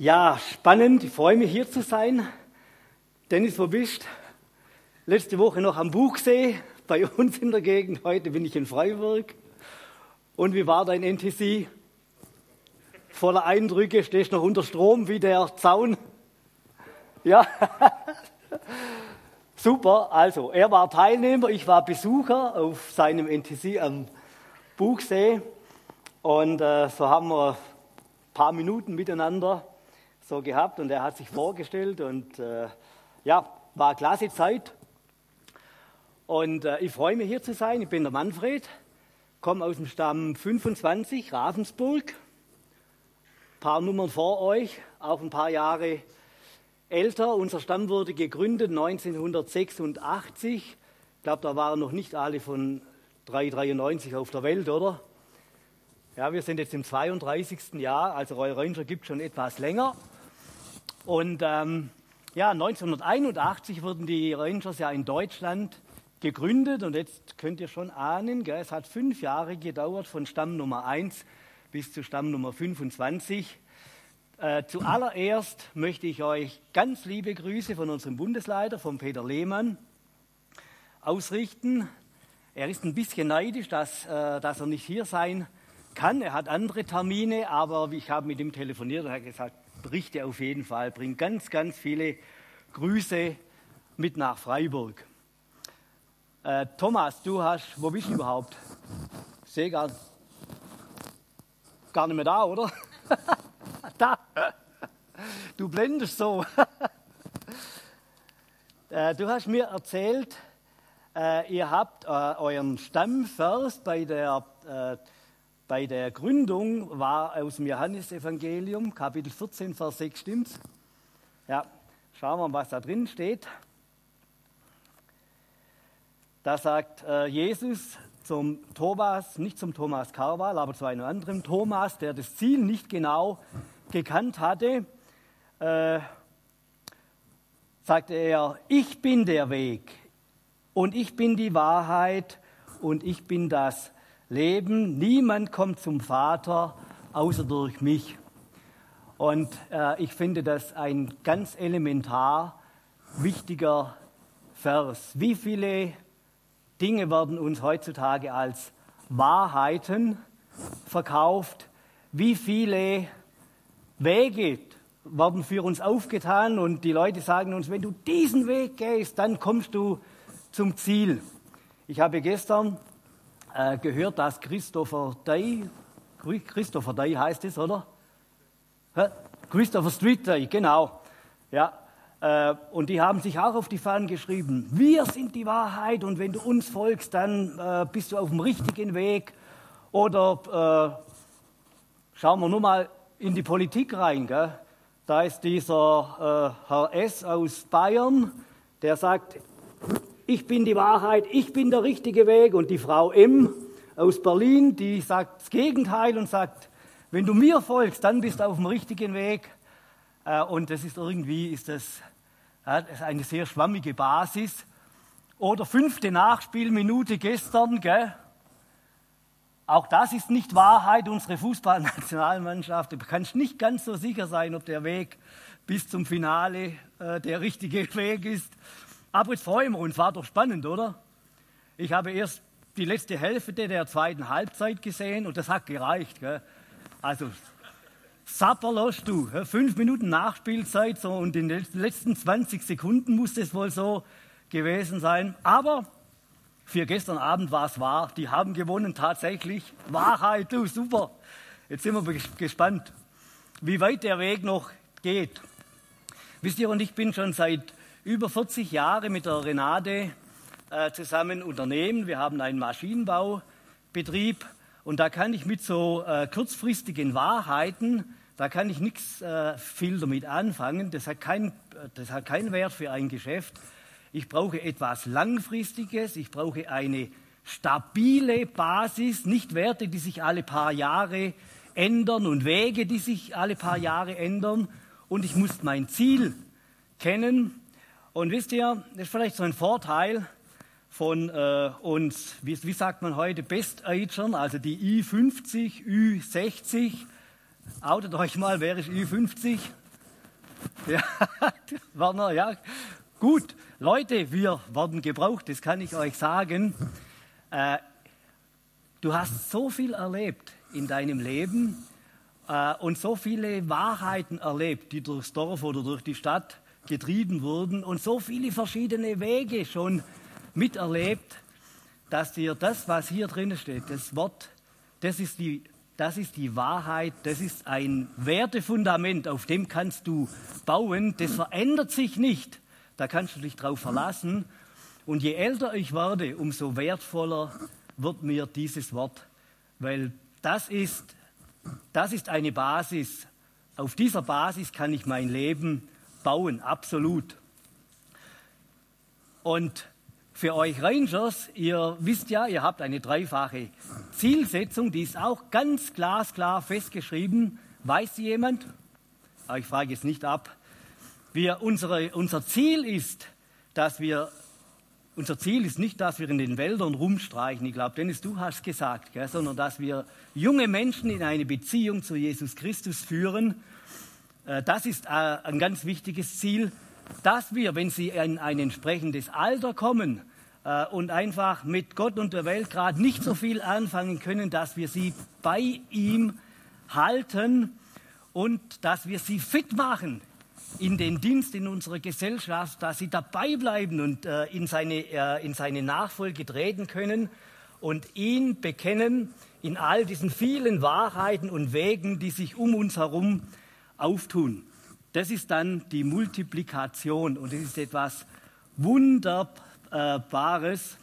Ja, spannend. Ich freue mich hier zu sein. Dennis, wo bist? Letzte Woche noch am Buchsee bei uns in der Gegend. Heute bin ich in Freiburg. Und wie war dein NTC? Voller Eindrücke, stehst noch unter Strom wie der Zaun. Ja, super. Also, er war Teilnehmer, ich war Besucher auf seinem NTC am Buchsee. Und äh, so haben wir ein paar Minuten miteinander so gehabt und er hat sich vorgestellt und äh, ja, war klasse Zeit. Und äh, ich freue mich hier zu sein. Ich bin der Manfred, komme aus dem Stamm 25, Ravensburg. Ein paar Nummern vor euch, auch ein paar Jahre älter. Unser Stamm wurde gegründet 1986. Ich glaube, da waren noch nicht alle von 393 auf der Welt, oder? Ja, wir sind jetzt im 32. Jahr, also Royal Ranger gibt schon etwas länger. Und ähm, ja, 1981 wurden die Rangers ja in Deutschland gegründet und jetzt könnt ihr schon ahnen, gell, es hat fünf Jahre gedauert von Stamm Nummer 1 bis zu Stamm Nummer 25. Äh, zuallererst möchte ich euch ganz liebe Grüße von unserem Bundesleiter, von Peter Lehmann, ausrichten. Er ist ein bisschen neidisch, dass, äh, dass er nicht hier sein kann. Er hat andere Termine, aber ich habe mit ihm telefoniert und er hat gesagt, berichte auf jeden Fall, bring ganz, ganz viele Grüße mit nach Freiburg. Äh, Thomas, du hast, wo bist du überhaupt? Sehe gar, gar nicht mehr da, oder? da. Du blendest so. äh, du hast mir erzählt, äh, ihr habt äh, euren Stammvers bei der, äh, bei der Gründung war aus dem Johannesevangelium, Kapitel 14, Vers 6, stimmt's? Ja, schauen wir mal, was da drin steht. Da sagt äh, Jesus zum Thomas, nicht zum Thomas Karwal, aber zu einem anderen Thomas, der das Ziel nicht genau gekannt hatte, äh, sagte er, ich bin der Weg und ich bin die Wahrheit und ich bin das Leben. Niemand kommt zum Vater außer durch mich. Und äh, ich finde das ein ganz elementar wichtiger Vers. Wie viele Dinge werden uns heutzutage als Wahrheiten verkauft. Wie viele Wege werden für uns aufgetan und die Leute sagen uns, wenn du diesen Weg gehst, dann kommst du zum Ziel. Ich habe gestern äh, gehört, dass Christopher Day, Christopher Day heißt es, oder? Christopher Street Day, genau. Ja, äh, und die haben sich auch auf die Fahnen geschrieben, wir sind die Wahrheit und wenn du uns folgst, dann äh, bist du auf dem richtigen Weg. Oder äh, schauen wir nur mal in die Politik rein. Gell? Da ist dieser äh, Herr S. aus Bayern, der sagt, ich bin die Wahrheit, ich bin der richtige Weg. Und die Frau M. aus Berlin, die sagt das Gegenteil und sagt, wenn du mir folgst, dann bist du auf dem richtigen Weg. Äh, und das ist irgendwie ist das, das ist eine sehr schwammige Basis. Oder fünfte Nachspielminute gestern, gell? Auch das ist nicht Wahrheit, unsere Fußballnationalmannschaft. Du kannst nicht ganz so sicher sein, ob der Weg bis zum Finale äh, der richtige Weg ist. Aber jetzt freuen wir uns, war doch spannend, oder? Ich habe erst die letzte Hälfte der zweiten Halbzeit gesehen und das hat gereicht. Gell? Also Sapperlos, du. Fünf Minuten Nachspielzeit so und in den letzten 20 Sekunden muss es wohl so gewesen sein. Aber für gestern Abend war es wahr. Die haben gewonnen tatsächlich. Wahrheit, du, super. Jetzt sind wir gespannt, wie weit der Weg noch geht. Wisst ihr, und ich bin schon seit über 40 Jahren mit der Renate äh, zusammen unternehmen. Wir haben einen Maschinenbaubetrieb und da kann ich mit so äh, kurzfristigen Wahrheiten da kann ich nichts äh, viel damit anfangen. Das hat, kein, das hat keinen Wert für ein Geschäft. Ich brauche etwas Langfristiges. Ich brauche eine stabile Basis, nicht Werte, die sich alle paar Jahre ändern und Wege, die sich alle paar Jahre ändern. Und ich muss mein Ziel kennen. Und wisst ihr, das ist vielleicht so ein Vorteil von äh, uns, wie, wie sagt man heute, Best-Agern, also die I50, Ü60 Outet euch mal, wer ist Ü50? Ja, Werner, ja. Gut, Leute, wir werden gebraucht, das kann ich euch sagen. Äh, du hast so viel erlebt in deinem Leben äh, und so viele Wahrheiten erlebt, die durchs Dorf oder durch die Stadt getrieben wurden und so viele verschiedene Wege schon miterlebt, dass dir das, was hier drin steht, das Wort, das ist die, das ist die Wahrheit, das ist ein Wertefundament, auf dem kannst du bauen, das verändert sich nicht, da kannst du dich drauf verlassen. Und je älter ich werde, umso wertvoller wird mir dieses Wort, weil das ist, das ist eine Basis. Auf dieser Basis kann ich mein Leben bauen, absolut. Und für euch Rangers, ihr wisst ja, ihr habt eine dreifache Zielsetzung, die ist auch ganz glasklar festgeschrieben. Weiß jemand? Aber ich frage es nicht ab. Wir, unsere, unser Ziel ist, dass wir, unser Ziel ist nicht, dass wir in den Wäldern rumstreichen, ich glaube, Dennis, du hast gesagt, gell, sondern dass wir junge Menschen in eine Beziehung zu Jesus Christus führen. Äh, das ist äh, ein ganz wichtiges Ziel dass wir, wenn sie in ein entsprechendes Alter kommen äh, und einfach mit Gott und der Welt gerade nicht so viel anfangen können, dass wir sie bei ihm halten und dass wir sie fit machen in den Dienst in unserer Gesellschaft, dass sie dabei bleiben und äh, in, seine, äh, in seine Nachfolge treten können und ihn bekennen in all diesen vielen Wahrheiten und Wegen, die sich um uns herum auftun. Das ist dann die Multiplikation und das ist etwas Wunderbares,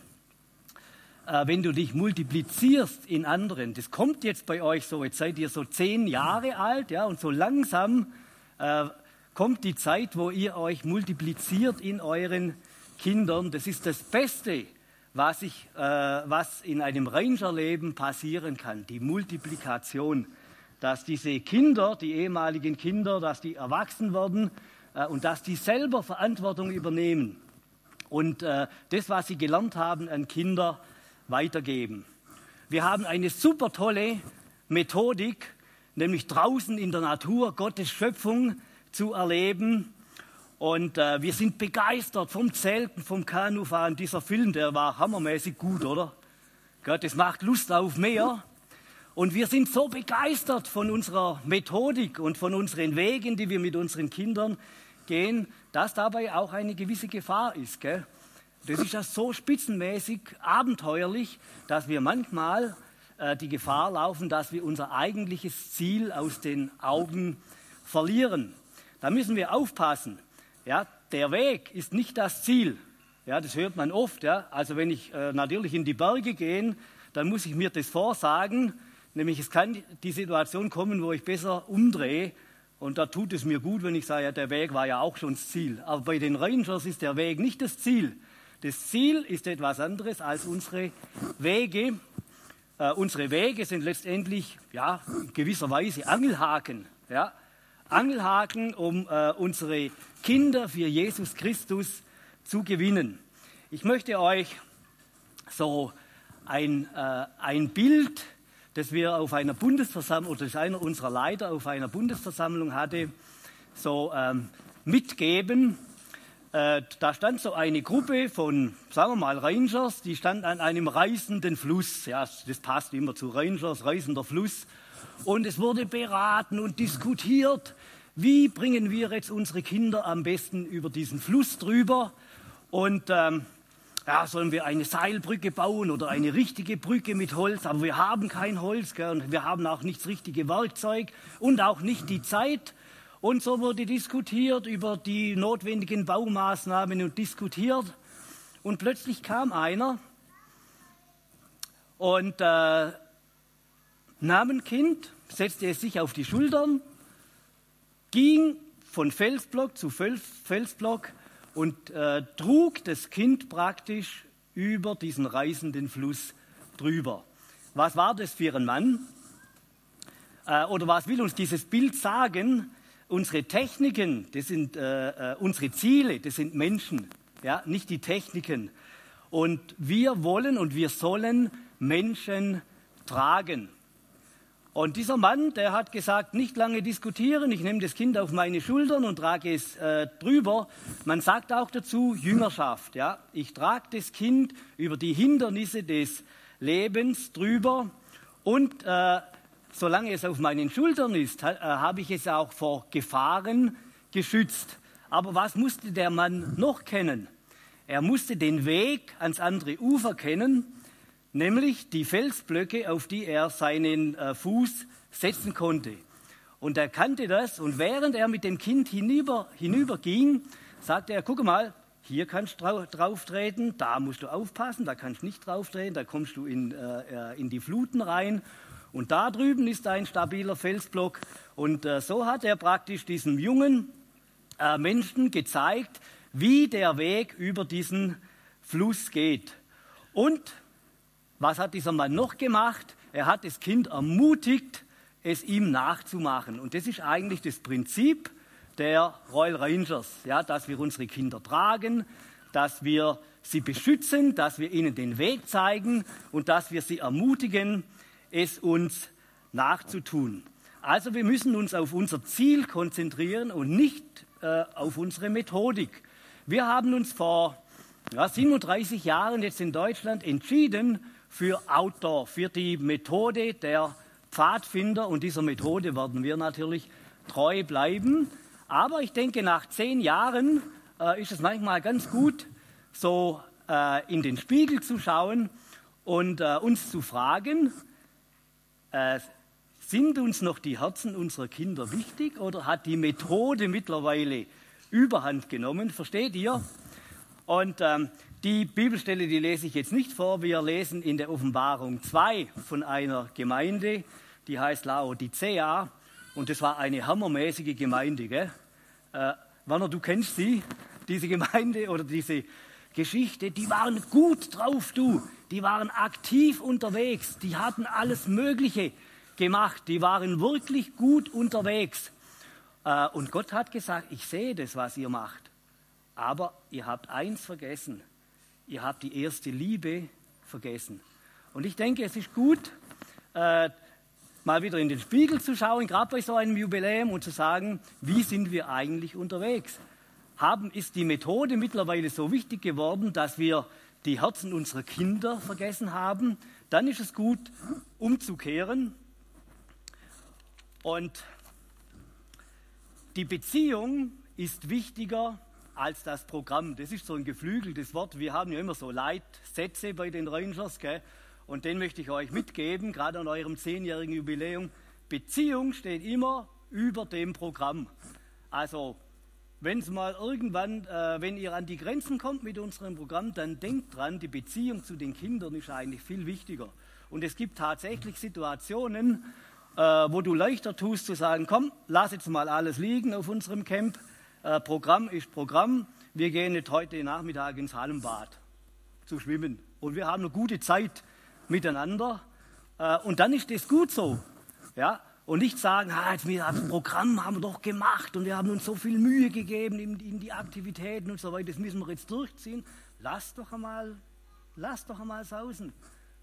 äh, wenn du dich multiplizierst in anderen. Das kommt jetzt bei euch so, jetzt seid ihr so zehn Jahre alt, ja, und so langsam äh, kommt die Zeit, wo ihr euch multipliziert in euren Kindern. Das ist das Beste, was, ich, äh, was in einem Rangerleben passieren kann, die Multiplikation dass diese Kinder, die ehemaligen Kinder, dass die erwachsen werden äh, und dass die selber Verantwortung übernehmen und äh, das, was sie gelernt haben, an Kinder weitergeben. Wir haben eine super tolle Methodik, nämlich draußen in der Natur Gottes Schöpfung zu erleben. Und äh, wir sind begeistert vom Zelten, vom Kanufahren. Dieser Film, der war hammermäßig gut, oder? Gott, das macht Lust auf mehr. Und wir sind so begeistert von unserer Methodik und von unseren Wegen, die wir mit unseren Kindern gehen, dass dabei auch eine gewisse Gefahr ist. Gell? Das ist ja so spitzenmäßig abenteuerlich, dass wir manchmal äh, die Gefahr laufen, dass wir unser eigentliches Ziel aus den Augen verlieren. Da müssen wir aufpassen. Ja, der Weg ist nicht das Ziel. Ja, das hört man oft. Ja. Also wenn ich äh, natürlich in die Berge gehe, dann muss ich mir das vorsagen Nämlich es kann die Situation kommen, wo ich besser umdrehe und da tut es mir gut, wenn ich sage, ja, der Weg war ja auch schon das Ziel. Aber bei den Rangers ist der Weg nicht das Ziel. Das Ziel ist etwas anderes als unsere Wege. Äh, unsere Wege sind letztendlich ja, in gewisser Weise Angelhaken. Ja? Angelhaken, um äh, unsere Kinder für Jesus Christus zu gewinnen. Ich möchte euch so ein, äh, ein Bild das wir auf einer Bundesversammlung, oder das einer unserer Leiter auf einer Bundesversammlung hatte, so ähm, mitgeben. Äh, da stand so eine Gruppe von, sagen wir mal, Rangers, die stand an einem reißenden Fluss. Ja, das passt immer zu Rangers, reißender Fluss. Und es wurde beraten und diskutiert, wie bringen wir jetzt unsere Kinder am besten über diesen Fluss drüber. Und ähm, ja, sollen wir eine Seilbrücke bauen oder eine richtige Brücke mit Holz, aber wir haben kein Holz gell, und wir haben auch nicht das richtige Werkzeug und auch nicht die Zeit. Und so wurde diskutiert über die notwendigen Baumaßnahmen und diskutiert. Und plötzlich kam einer und äh, nahm ein Kind, setzte es sich auf die Schultern, ging von Felsblock zu Felsblock und äh, trug das Kind praktisch über diesen reißenden Fluss drüber. Was war das für ein Mann? Äh, oder was will uns dieses Bild sagen? Unsere Techniken, das sind äh, äh, unsere Ziele, das sind Menschen, ja, nicht die Techniken. Und wir wollen und wir sollen Menschen tragen. Und dieser Mann, der hat gesagt, nicht lange diskutieren, ich nehme das Kind auf meine Schultern und trage es äh, drüber. Man sagt auch dazu Jüngerschaft. Ja? Ich trage das Kind über die Hindernisse des Lebens drüber und äh, solange es auf meinen Schultern ist, äh, habe ich es auch vor Gefahren geschützt. Aber was musste der Mann noch kennen? Er musste den Weg ans andere Ufer kennen nämlich die Felsblöcke, auf die er seinen äh, Fuß setzen konnte. Und er kannte das und während er mit dem Kind hinüber, hinüberging, sagte er, guck mal, hier kannst du drauf treten, da musst du aufpassen, da kannst du nicht drauf treten, da kommst du in, äh, in die Fluten rein. Und da drüben ist ein stabiler Felsblock. Und äh, so hat er praktisch diesem jungen äh, Menschen gezeigt, wie der Weg über diesen Fluss geht. Und was hat dieser Mann noch gemacht? Er hat das Kind ermutigt, es ihm nachzumachen. Und das ist eigentlich das Prinzip der Royal Rangers, ja, dass wir unsere Kinder tragen, dass wir sie beschützen, dass wir ihnen den Weg zeigen und dass wir sie ermutigen, es uns nachzutun. Also wir müssen uns auf unser Ziel konzentrieren und nicht äh, auf unsere Methodik. Wir haben uns vor ja, 37 Jahren jetzt in Deutschland entschieden, für Outdoor, für die Methode der Pfadfinder. Und dieser Methode werden wir natürlich treu bleiben. Aber ich denke, nach zehn Jahren äh, ist es manchmal ganz gut, so äh, in den Spiegel zu schauen und äh, uns zu fragen, äh, sind uns noch die Herzen unserer Kinder wichtig oder hat die Methode mittlerweile überhand genommen? Versteht ihr? Und ähm, die Bibelstelle, die lese ich jetzt nicht vor. Wir lesen in der Offenbarung 2 von einer Gemeinde, die heißt Laodicea. Und das war eine hammermäßige Gemeinde. Gell? Äh, Werner, du kennst sie, diese Gemeinde oder diese Geschichte. Die waren gut drauf, du. Die waren aktiv unterwegs. Die hatten alles Mögliche gemacht. Die waren wirklich gut unterwegs. Äh, und Gott hat gesagt, ich sehe das, was ihr macht. Aber ihr habt eins vergessen ihr habt die erste Liebe vergessen. Und ich denke, es ist gut, äh, mal wieder in den Spiegel zu schauen, gerade bei so einem Jubiläum und zu sagen, wie sind wir eigentlich unterwegs? Haben, ist die Methode mittlerweile so wichtig geworden, dass wir die Herzen unserer Kinder vergessen haben? Dann ist es gut, umzukehren und die Beziehung ist wichtiger als das Programm. Das ist so ein geflügeltes Wort. Wir haben ja immer so Leitsätze bei den Rangers, gell? und den möchte ich euch mitgeben, gerade an eurem zehnjährigen Jubiläum. Beziehung steht immer über dem Programm. Also, wenn es mal irgendwann, äh, wenn ihr an die Grenzen kommt mit unserem Programm, dann denkt dran, die Beziehung zu den Kindern ist eigentlich viel wichtiger. Und es gibt tatsächlich Situationen, äh, wo du leichter tust zu sagen, komm, lass jetzt mal alles liegen auf unserem Camp äh, Programm ist Programm. Wir gehen jetzt heute Nachmittag ins Hallenbad zu schwimmen. Und wir haben eine gute Zeit miteinander. Äh, und dann ist das gut so. Ja? Und nicht sagen, ah, jetzt wir das Programm haben wir doch gemacht und wir haben uns so viel Mühe gegeben in, in die Aktivitäten und so weiter, das müssen wir jetzt durchziehen. Lass doch einmal, lass doch einmal sausen.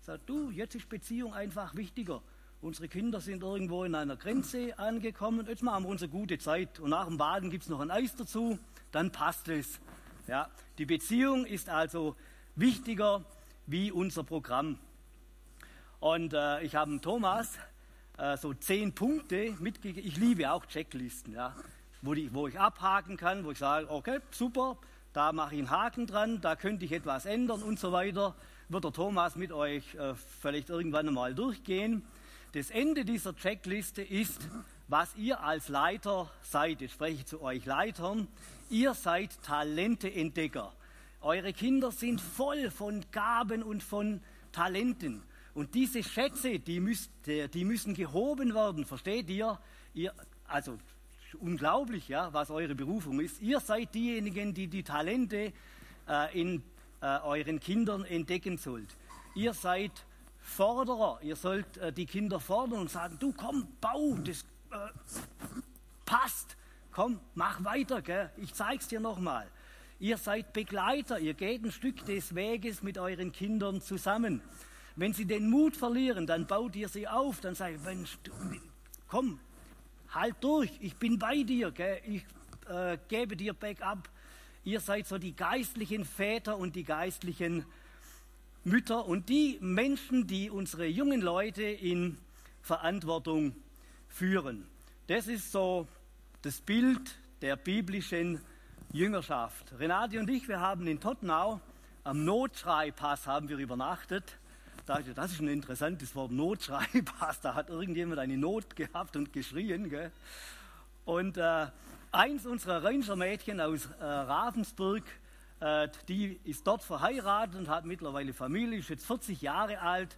Sag du, jetzt ist Beziehung einfach wichtiger. Unsere Kinder sind irgendwo in einer Grenze angekommen. Jetzt machen wir unsere gute Zeit. Und nach dem Baden gibt es noch ein Eis dazu. Dann passt es. Ja, die Beziehung ist also wichtiger wie unser Programm. Und äh, ich habe Thomas äh, so zehn Punkte mitgegeben. Ich liebe auch Checklisten, ja, wo, die, wo ich abhaken kann, wo ich sage, okay, super, da mache ich einen Haken dran, da könnte ich etwas ändern und so weiter. Wird der Thomas mit euch äh, vielleicht irgendwann einmal durchgehen. Das Ende dieser Checkliste ist, was ihr als Leiter seid. Jetzt spreche ich zu euch Leitern. Ihr seid Talenteentdecker. Eure Kinder sind voll von Gaben und von Talenten. Und diese Schätze, die, müsst, die müssen gehoben werden. Versteht ihr? ihr also unglaublich, ja, was eure Berufung ist. Ihr seid diejenigen, die die Talente äh, in äh, euren Kindern entdecken sollt. Ihr seid Forderer. Ihr sollt äh, die Kinder fordern und sagen, du komm, bau, das äh, passt. Komm, mach weiter, gell? ich zeig's dir nochmal. Ihr seid Begleiter, ihr geht ein Stück des Weges mit euren Kindern zusammen. wenn sie den Mut verlieren, dann baut ihr sie auf, dann sagt Mensch, du, komm, halt durch, ich bin bei dir, gell? ich äh, gebe dir Backup. Ihr seid so die geistlichen Väter und die geistlichen Mütter und die Menschen, die unsere jungen Leute in Verantwortung führen. Das ist so das Bild der biblischen Jüngerschaft. Renate und ich, wir haben in Tottenau am Notschreipass haben wir übernachtet. Da dachte ich, das ist ein interessantes Wort, Notschreipass. Da hat irgendjemand eine Not gehabt und geschrien. Gell? Und äh, eins unserer Ranger-Mädchen aus äh, Ravensburg, die ist dort verheiratet und hat mittlerweile Familie, ist jetzt 40 Jahre alt.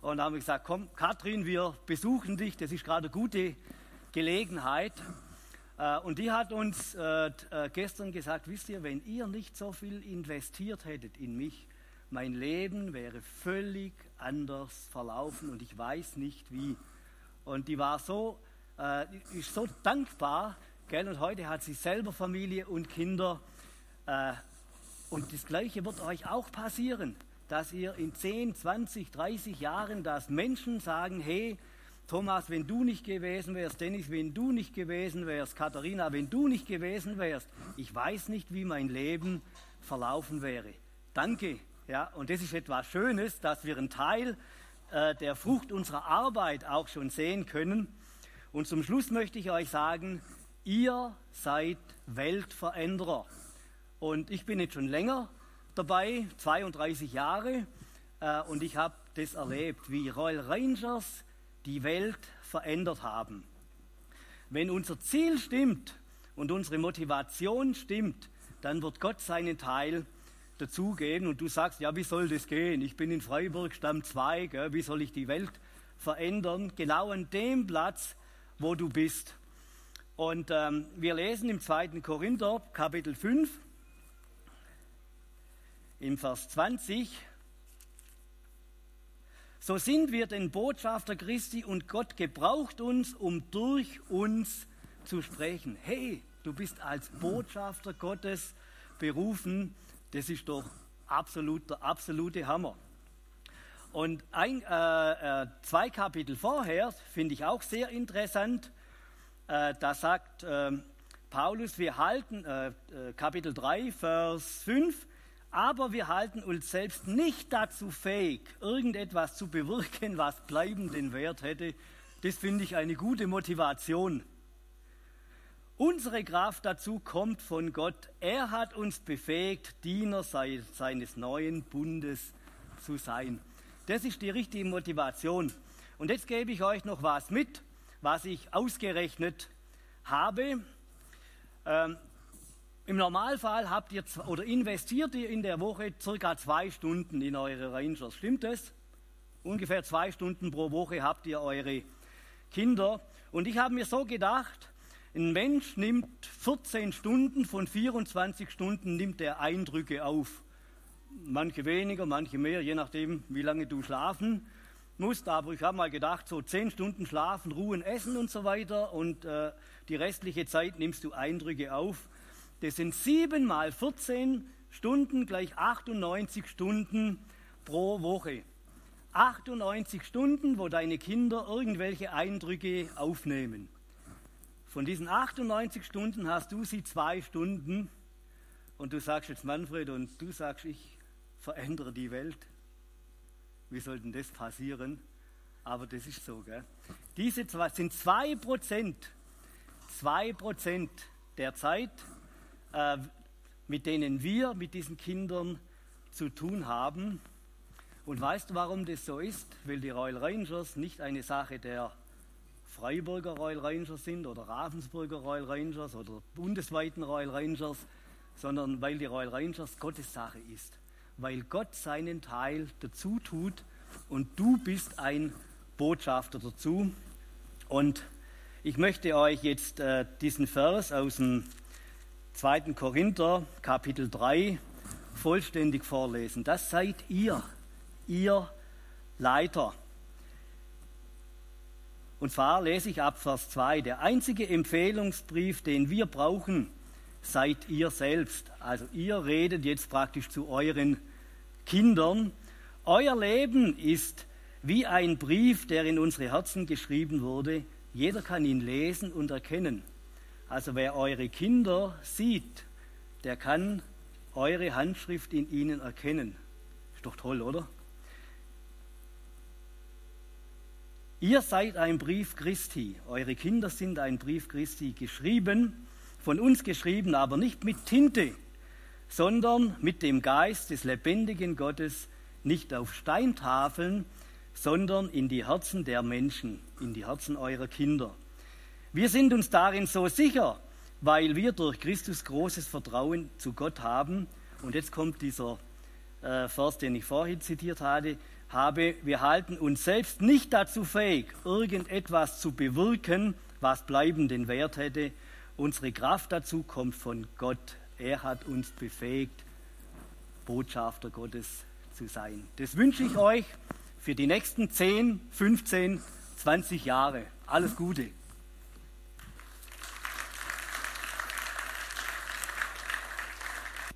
Und da haben wir gesagt, komm, Katrin, wir besuchen dich, das ist gerade eine gute Gelegenheit. Äh, und die hat uns äh, äh, gestern gesagt, wisst ihr, wenn ihr nicht so viel investiert hättet in mich, mein Leben wäre völlig anders verlaufen und ich weiß nicht wie. Und die war so, ist so dankbar, gell? und heute hat sie selber Familie und Kinder. Und das Gleiche wird euch auch passieren, dass ihr in 10, 20, 30 Jahren, dass Menschen sagen, hey, Thomas, wenn du nicht gewesen wärst, Dennis, wenn du nicht gewesen wärst, Katharina, wenn du nicht gewesen wärst, ich weiß nicht, wie mein Leben verlaufen wäre. Danke. Ja, und das ist etwas Schönes, dass wir einen Teil äh, der Frucht unserer Arbeit auch schon sehen können. Und zum Schluss möchte ich euch sagen, ihr seid Weltveränderer. Und ich bin jetzt schon länger dabei, 32 Jahre, äh, und ich habe das erlebt, wie Royal Rangers die Welt verändert haben. Wenn unser Ziel stimmt und unsere Motivation stimmt, dann wird Gott seinen Teil dazugeben und du sagst, ja, wie soll das gehen? Ich bin in Freiburg, Stamm 2, gell? wie soll ich die Welt verändern? Genau an dem Platz, wo du bist. Und ähm, wir lesen im 2. Korinther, Kapitel 5, im Vers 20, so sind wir den Botschafter Christi und Gott gebraucht uns, um durch uns zu sprechen. Hey, du bist als Botschafter Gottes berufen. Das ist doch absolut, der absolute Hammer. Und ein, äh, äh, zwei Kapitel vorher finde ich auch sehr interessant. Äh, da sagt ähm, Paulus, wir halten, äh, äh, Kapitel 3, Vers 5, aber wir halten uns selbst nicht dazu fähig, irgendetwas zu bewirken, was bleibenden Wert hätte. Das finde ich eine gute Motivation. Unsere Kraft dazu kommt von Gott. Er hat uns befähigt, Diener seines neuen Bundes zu sein. Das ist die richtige Motivation. Und jetzt gebe ich euch noch was mit, was ich ausgerechnet habe. Ähm, im Normalfall habt ihr oder investiert ihr in der Woche circa zwei Stunden in eure Rangers. Stimmt das? Ungefähr zwei Stunden pro Woche habt ihr eure Kinder. Und ich habe mir so gedacht, ein Mensch nimmt 14 Stunden von 24 Stunden nimmt er Eindrücke auf. Manche weniger, manche mehr, je nachdem, wie lange du schlafen musst. Aber ich habe mal gedacht, so 10 Stunden schlafen, ruhen, essen und so weiter. Und äh, die restliche Zeit nimmst du Eindrücke auf. Das sind 7 mal 14 Stunden gleich 98 Stunden pro Woche. 98 Stunden, wo deine Kinder irgendwelche Eindrücke aufnehmen. Von diesen 98 Stunden hast du sie zwei Stunden und du sagst jetzt Manfred und du sagst, ich verändere die Welt. Wie soll denn das passieren? Aber das ist so, gell? Diese zwei, sind zwei Prozent, zwei Prozent der Zeit, äh, mit denen wir mit diesen Kindern zu tun haben. Und weißt du, warum das so ist? Weil die Royal Rangers nicht eine Sache der Freiburger Royal Rangers sind oder Ravensburger Royal Rangers oder bundesweiten Royal Rangers, sondern weil die Royal Rangers Gottes Sache ist. Weil Gott seinen Teil dazu tut und du bist ein Botschafter dazu. Und ich möchte euch jetzt äh, diesen Vers aus dem 2. Korinther Kapitel 3 vollständig vorlesen. Das seid ihr, ihr Leiter. Und zwar lese ich ab Vers 2. Der einzige Empfehlungsbrief, den wir brauchen, seid ihr selbst. Also ihr redet jetzt praktisch zu euren Kindern. Euer Leben ist wie ein Brief, der in unsere Herzen geschrieben wurde. Jeder kann ihn lesen und erkennen. Also wer eure Kinder sieht, der kann eure Handschrift in ihnen erkennen. Ist doch toll, oder? Ihr seid ein Brief Christi, eure Kinder sind ein Brief Christi geschrieben, von uns geschrieben, aber nicht mit Tinte, sondern mit dem Geist des lebendigen Gottes, nicht auf Steintafeln, sondern in die Herzen der Menschen, in die Herzen eurer Kinder. Wir sind uns darin so sicher, weil wir durch Christus großes Vertrauen zu Gott haben. Und jetzt kommt dieser äh, Vers, den ich vorhin zitiert hatte, habe, wir halten uns selbst nicht dazu fähig, irgendetwas zu bewirken, was bleibenden Wert hätte. Unsere Kraft dazu kommt von Gott. Er hat uns befähigt, Botschafter Gottes zu sein. Das wünsche ich euch für die nächsten 10, 15, 20 Jahre. Alles Gute.